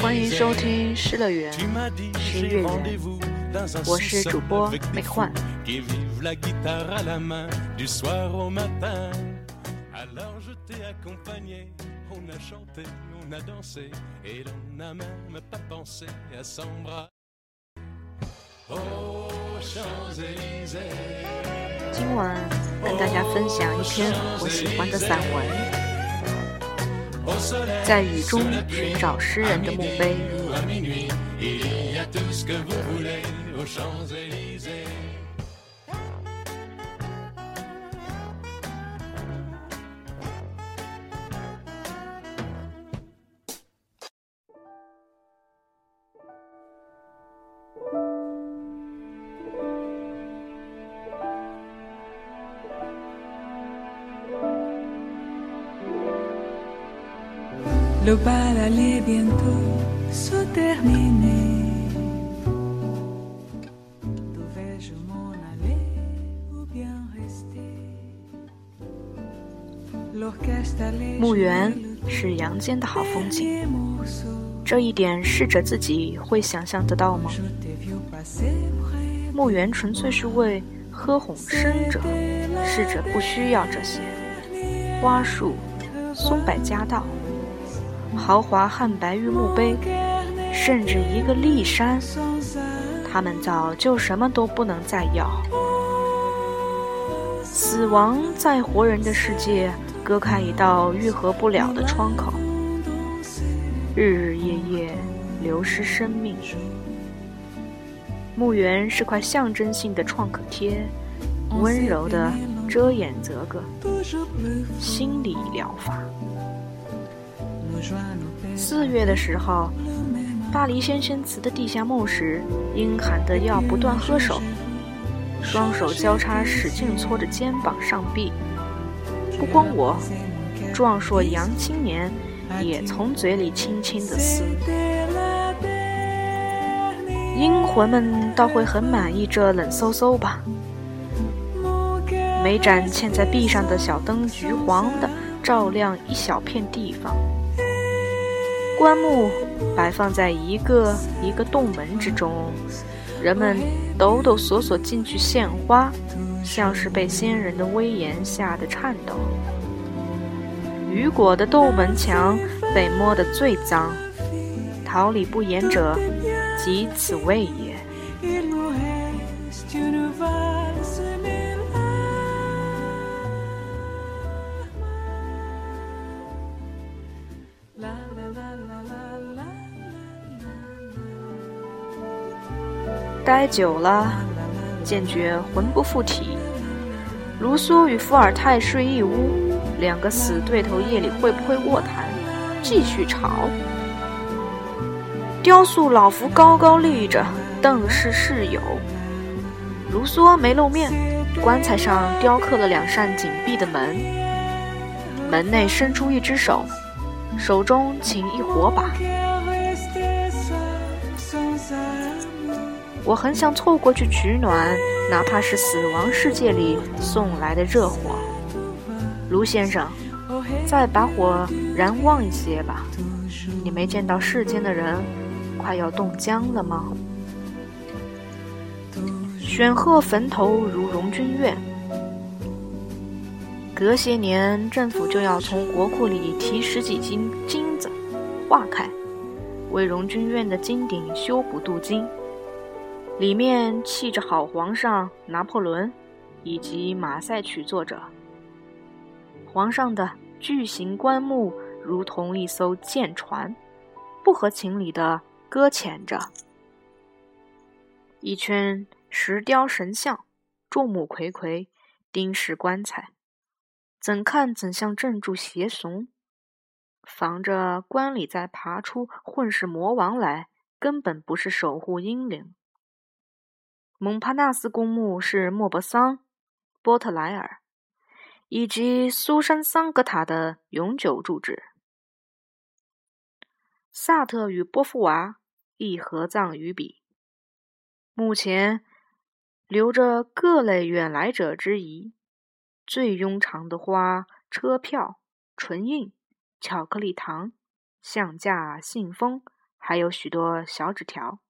欢迎收听《失乐园》，失乐园，我是主播美幻。今晚跟大家分享一篇我喜欢的散文。在雨中寻找诗人的墓碑。Champs-Élysées. Le bal allait bientôt se terminer. Devais-je m'en aller ou bien rester L'orchestre allait 墓 jouer 园是阳间的好风景.这一点试着自己会想象得到吗墓园纯粹是为喝哄生者，逝者不需要这些花树、松柏夹道、豪华汉白玉墓碑，甚至一个骊山，他们早就什么都不能再要。死亡在活人的世界割开一道愈合不了的窗口，日日夜夜流失生命。墓园是块象征性的创可贴，温柔的遮掩泽个心理疗法。四月的时候，巴黎先贤祠的地下墓时，阴寒的要不断喝手，双手交叉使劲搓着肩膀上臂。不光我，壮硕洋青年也从嘴里轻轻的撕。阴魂们倒会很满意这冷飕飕吧？每盏嵌在壁上的小灯橘黄的照亮一小片地方。棺木摆放在一个一个洞门之中，人们抖抖索索进去献花，像是被先人的威严吓得颤抖。雨果的斗门墙被摸得最脏，桃李不言者，即此谓也。待久了，渐觉魂不附体。卢梭与伏尔泰睡一屋，两个死对头夜里会不会卧谈？继续吵。雕塑老福高高立着，邓氏室友。卢梭没露面，棺材上雕刻了两扇紧闭的门，门内伸出一只手，手中擎一火把。我很想凑过去取暖，哪怕是死亡世界里送来的热火。卢先生，再把火燃旺一些吧。你没见到世间的人快要冻僵了吗？选鹤坟头如荣军院。隔些年，政府就要从国库里提十几斤金子，化开，为荣军院的金顶修补镀金。里面砌着好皇上拿破仑，以及马赛曲作者。皇上的巨型棺木如同一艘舰船，不合情理地搁浅着。一圈石雕神像，众目睽睽，盯视棺材，怎看怎像镇住邪怂。防着官里再爬出混世魔王来，根本不是守护英灵。蒙帕纳斯公墓是莫泊桑、波特莱尔以及苏珊·桑格塔的永久住址。萨特与波伏娃亦合葬于彼。目前留着各类远来者之遗，最庸常的花、车票、唇印、巧克力糖、相架、信封，还有许多小纸条。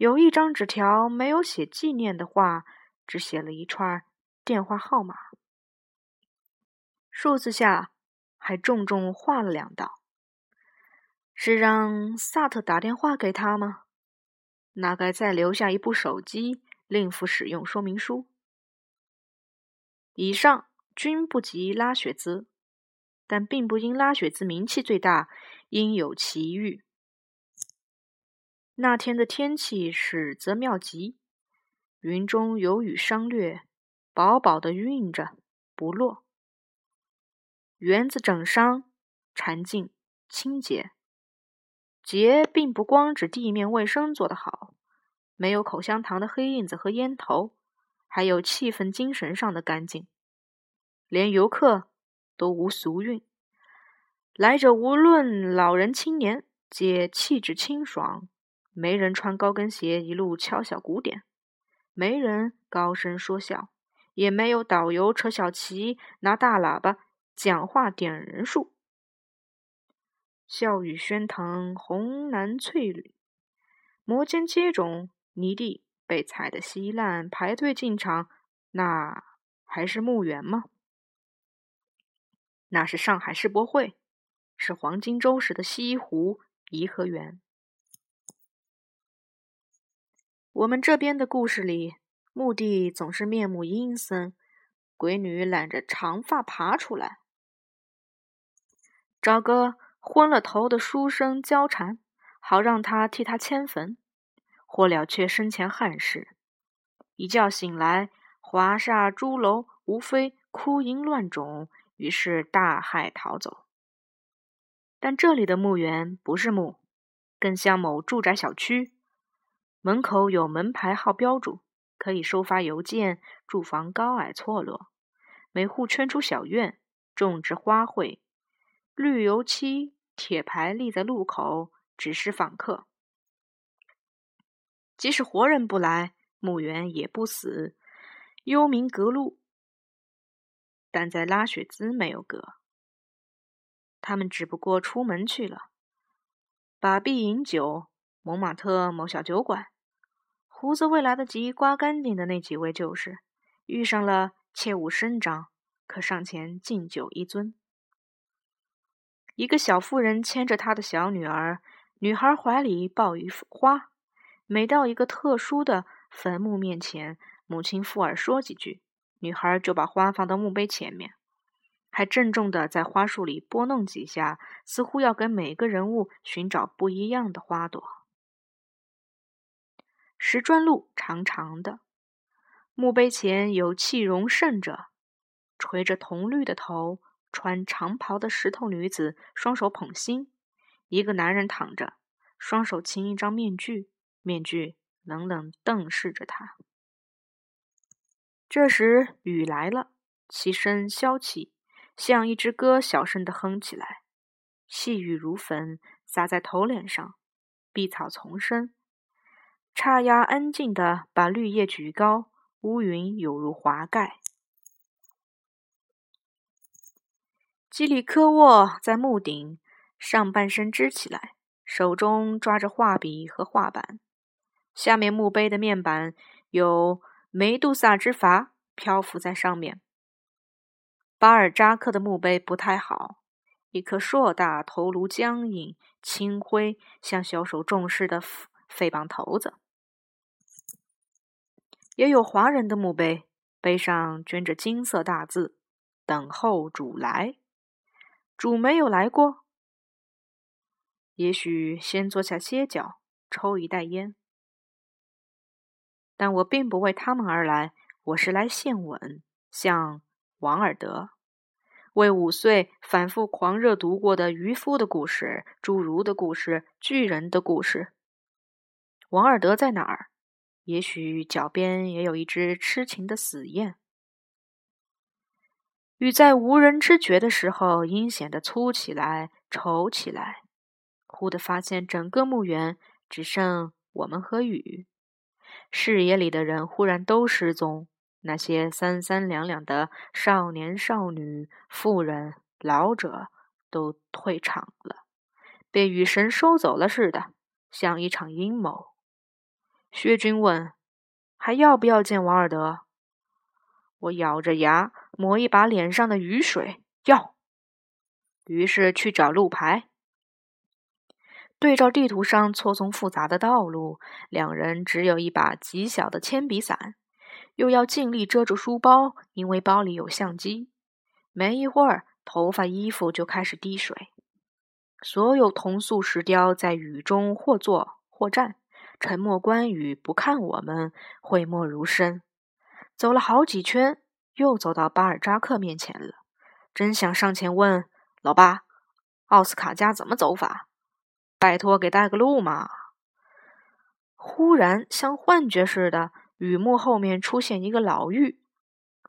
有一张纸条没有写纪念的话，只写了一串电话号码，数字下还重重画了两道。是让萨特打电话给他吗？那该再留下一部手机，另附使用说明书。以上均不及拉雪兹，但并不因拉雪兹名气最大，应有其遇。那天的天气是则妙极，云中有雨商略，饱饱的晕着不落。园子整商，禅净清洁。洁并不光指地面卫生做得好，没有口香糖的黑印子和烟头，还有气氛、精神上的干净。连游客都无俗韵，来者无论老人青年，皆气质清爽。没人穿高跟鞋一路敲小鼓点，没人高声说笑，也没有导游扯小旗拿大喇叭讲话点人数。笑语喧腾，红蓝翠绿，摩肩接踵，泥地被踩得稀烂，排队进场，那还是墓园吗？那是上海世博会，是黄金周时的西湖颐和园。我们这边的故事里，墓地总是面目阴森，鬼女揽着长发爬出来，找个。昏了头的书生交缠，好让他替他迁坟，或了却生前憾事。一觉醒来，华厦朱楼无非枯荫乱种，于是大骇逃走。但这里的墓园不是墓，更像某住宅小区，门口有门牌号标注，可以收发邮件。住房高矮错落，每户圈出小院，种植花卉。绿油漆铁牌立在路口，指示访客。即使活人不来，墓园也不死，幽冥隔路。但在拉雪兹没有隔，他们只不过出门去了，把币饮酒。蒙马特某小酒馆，胡子未来得及刮干净的那几位就是，遇上了切勿声张，可上前敬酒一尊。一个小妇人牵着她的小女儿，女孩怀里抱一束花。每到一个特殊的坟墓面前，母亲附耳说几句，女孩就把花放到墓碑前面，还郑重地在花束里拨弄几下，似乎要给每个人物寻找不一样的花朵。石砖路长长的，墓碑前有气容盛者，垂着铜绿的头。穿长袍的石头女子双手捧心，一个男人躺着，双手擎一张面具，面具冷冷瞪视着他。这时雨来了，其声消起，像一只歌小声的哼起来，细雨如粉，洒在头脸上，碧草丛生，叉丫安静的把绿叶举高，乌云有如华盖。基里科沃在墓顶，上半身支起来，手中抓着画笔和画板。下面墓碑的面板有梅杜萨之筏漂浮在上面。巴尔扎克的墓碑不太好，一颗硕大、头颅僵硬、青灰，像小手重视的肺棒头子。也有华人的墓碑，碑上镌着金色大字：“等候主来。”主没有来过，也许先坐下歇脚，抽一袋烟。但我并不为他们而来，我是来献吻，像王尔德。为五岁反复狂热读过的渔夫的故事、侏儒的故事、巨人的故事。王尔德在哪儿？也许脚边也有一只痴情的死雁。雨在无人知觉的时候，阴险的粗起来、稠起来。忽地发现，整个墓园只剩我们和雨。视野里的人忽然都失踪，那些三三两两的少年少女、妇人、老者都退场了，被雨神收走了似的，像一场阴谋。薛军问：“还要不要见王尔德？”我咬着牙。抹一把脸上的雨水，要。于是去找路牌，对照地图上错综复杂的道路。两人只有一把极小的铅笔伞，又要尽力遮住书包，因为包里有相机。没一会儿，头发、衣服就开始滴水。所有铜塑石雕在雨中或坐或站，沉默关羽，不看我们，讳莫如深。走了好几圈。又走到巴尔扎克面前了，真想上前问老八：“奥斯卡家怎么走法？拜托给带个路嘛！”忽然像幻觉似的，雨幕后面出现一个老妪。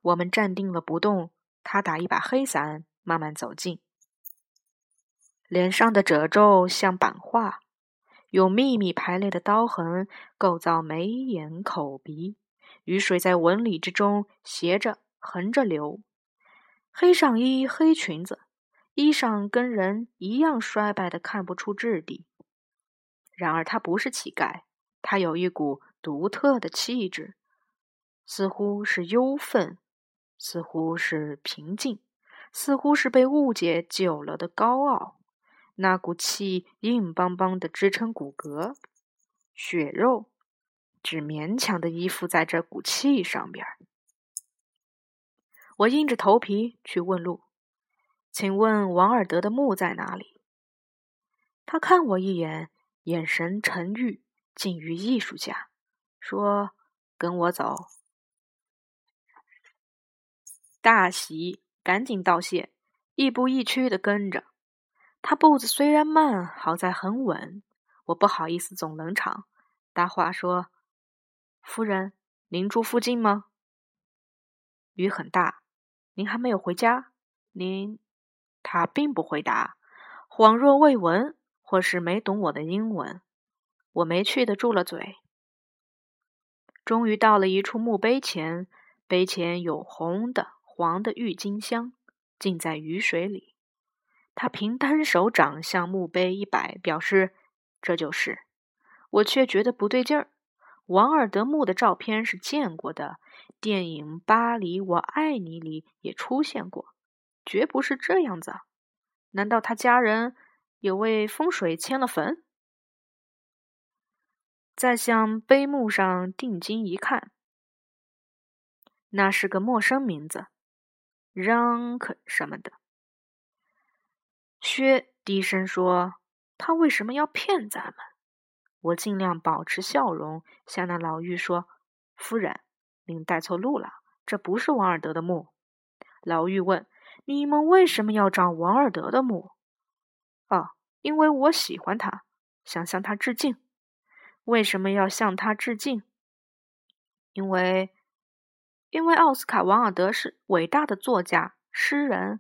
我们站定了不动，他打一把黑伞，慢慢走近。脸上的褶皱像版画，用密密排列的刀痕，构造眉眼口鼻。雨水在纹理之中斜着。横着流，黑上衣，黑裙子，衣裳跟人一样衰败的看不出质地。然而他不是乞丐，他有一股独特的气质，似乎是忧愤，似乎是平静，似乎是被误解久了的高傲。那股气硬邦邦的支撑骨骼，血肉只勉强的依附在这股气上边。我硬着头皮去问路，请问王尔德的墓在哪里？他看我一眼，眼神沉郁，近于艺术家，说：“跟我走。”大喜，赶紧道谢，亦步亦趋的跟着。他步子虽然慢，好在很稳。我不好意思总冷场，搭话说：“夫人，您住附近吗？”雨很大。您还没有回家？您，他并不回答，恍若未闻，或是没懂我的英文。我没趣的住了嘴。终于到了一处墓碑前，碑前有红的、黄的郁金香，浸在雨水里。他凭单手掌向墓碑一摆，表示这就是。我却觉得不对劲儿。王尔德墓的照片是见过的。电影《巴黎我爱你》里也出现过，绝不是这样子。难道他家人有为风水迁了坟？再向碑墓上定睛一看，那是个陌生名字，Rank 什么的。薛低声说：“他为什么要骗咱们？”我尽量保持笑容，向那老妪说：“夫人。”您带错路了，这不是王尔德的墓。老妪问：“你们为什么要找王尔德的墓？”哦，因为我喜欢他，想向他致敬。为什么要向他致敬？因为，因为奥斯卡·王尔德是伟大的作家、诗人。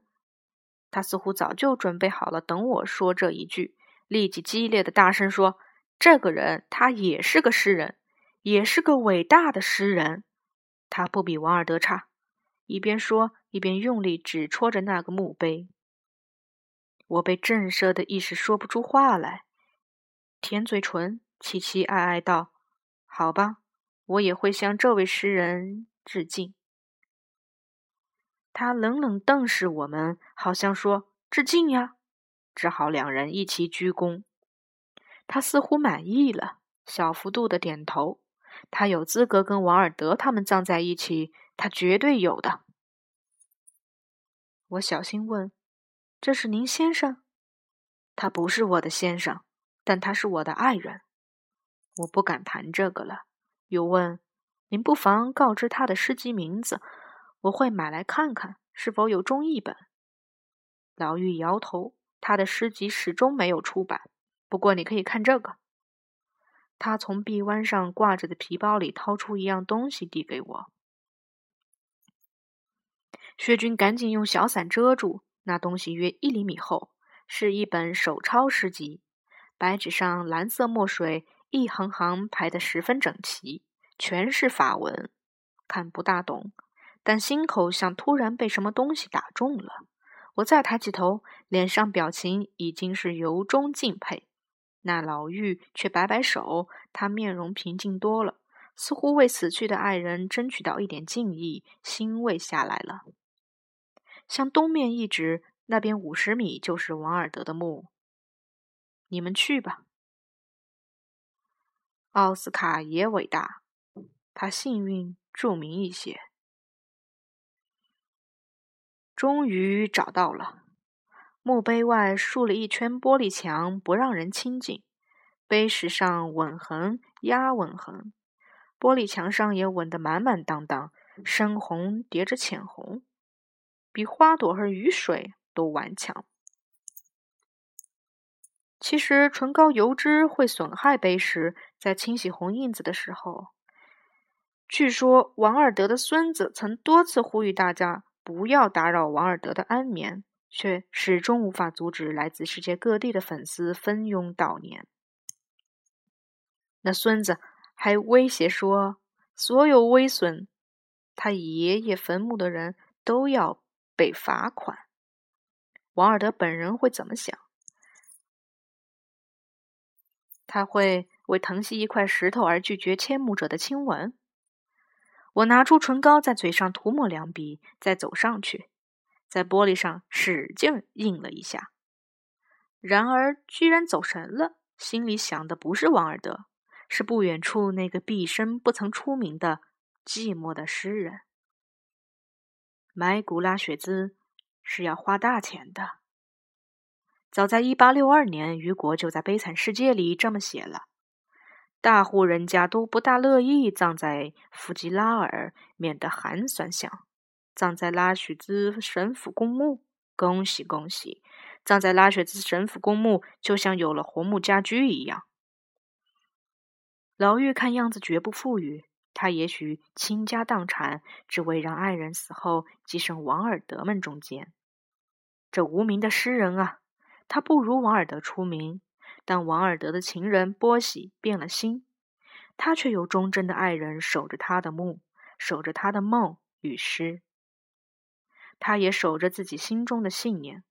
他似乎早就准备好了，等我说这一句，立即激烈的大声说：“这个人，他也是个诗人，也是个伟大的诗人。”他不比王尔德差，一边说一边用力指戳着那个墓碑。我被震慑的一时说不出话来，舔嘴唇，凄凄哀哀道：“好吧，我也会向这位诗人致敬。”他冷冷瞪视我们，好像说：“致敬呀！”只好两人一齐鞠躬。他似乎满意了，小幅度的点头。他有资格跟王尔德他们葬在一起，他绝对有的。我小心问：“这是您先生？”他不是我的先生，但他是我的爱人。我不敢谈这个了。又问：“您不妨告知他的诗集名字，我会买来看看，是否有中译本。”老妪摇头，他的诗集始终没有出版。不过你可以看这个。他从臂弯上挂着的皮包里掏出一样东西，递给我。薛军赶紧用小伞遮住，那东西约一厘米厚，是一本手抄诗集。白纸上蓝色墨水一行行排得十分整齐，全是法文，看不大懂，但心口像突然被什么东西打中了。我再抬起头，脸上表情已经是由衷敬佩。那老妪却摆摆手，她面容平静多了，似乎为死去的爱人争取到一点敬意，欣慰下来了。向东面一指，那边五十米就是王尔德的墓。你们去吧。奥斯卡也伟大，他幸运著名一些。终于找到了，墓碑外竖了一圈玻璃墙，不让人亲近。碑石上吻痕压吻痕，玻璃墙上也吻得满满当当，深红叠着浅红。比花朵和雨水都顽强。其实唇膏油脂会损害碑石，在清洗红印子的时候，据说王尔德的孙子曾多次呼吁大家不要打扰王尔德的安眠，却始终无法阻止来自世界各地的粉丝蜂拥悼念。那孙子还威胁说，所有威损他爷爷坟墓的人都要。被罚款，王尔德本人会怎么想？他会为疼惜一块石头而拒绝迁墓者的亲吻？我拿出唇膏，在嘴上涂抹两笔，再走上去，在玻璃上使劲印了一下。然而，居然走神了，心里想的不是王尔德，是不远处那个毕生不曾出名的寂寞的诗人。买古拉雪兹是要花大钱的。早在一八六二年，雨果就在《悲惨世界》里这么写了：大户人家都不大乐意葬在弗吉拉尔，免得寒酸响；葬在拉许兹神府公墓，恭喜恭喜！葬在拉雪兹神府公墓，就像有了红木家居一样。老妪看样子绝不富裕。他也许倾家荡产，只为让爱人死后跻身王尔德们中间。这无名的诗人啊，他不如王尔德出名，但王尔德的情人波喜变了心，他却有忠贞的爱人守着他的墓，守着他的梦与诗。他也守着自己心中的信念。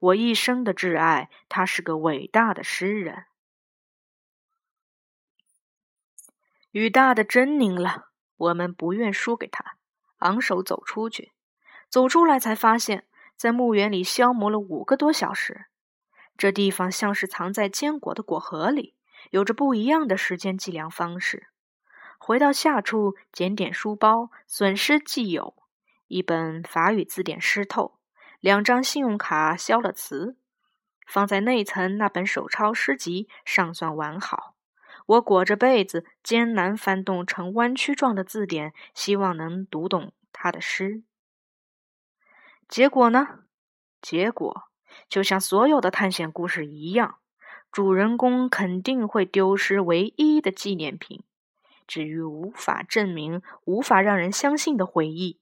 我一生的挚爱，他是个伟大的诗人。雨大的真凝了，我们不愿输给他，昂首走出去。走出来才发现，在墓园里消磨了五个多小时。这地方像是藏在坚果的果核里，有着不一样的时间计量方式。回到下处，检点书包，损失既有：一本法语字典湿透，两张信用卡消了磁。放在内层那本手抄诗集尚算完好。我裹着被子，艰难翻动成弯曲状的字典，希望能读懂他的诗。结果呢？结果就像所有的探险故事一样，主人公肯定会丢失唯一的纪念品。至于无法证明、无法让人相信的回忆，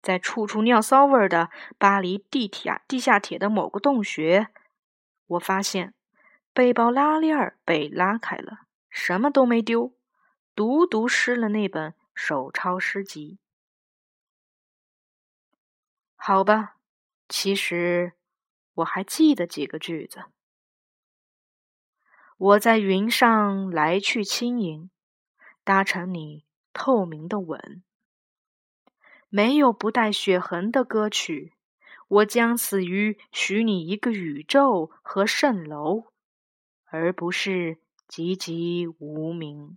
在处处尿骚味的巴黎地铁地下铁的某个洞穴，我发现背包拉链被拉开了。什么都没丢，独独失了那本手抄诗集。好吧，其实我还记得几个句子。我在云上来去轻盈，搭乘你透明的吻。没有不带血痕的歌曲，我将死于许你一个宇宙和蜃楼，而不是。籍籍无名。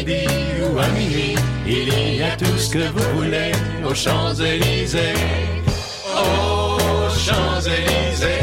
à minuit, il y a tout ce que vous voulez aux Champs-Élysées, aux Champs-Élysées,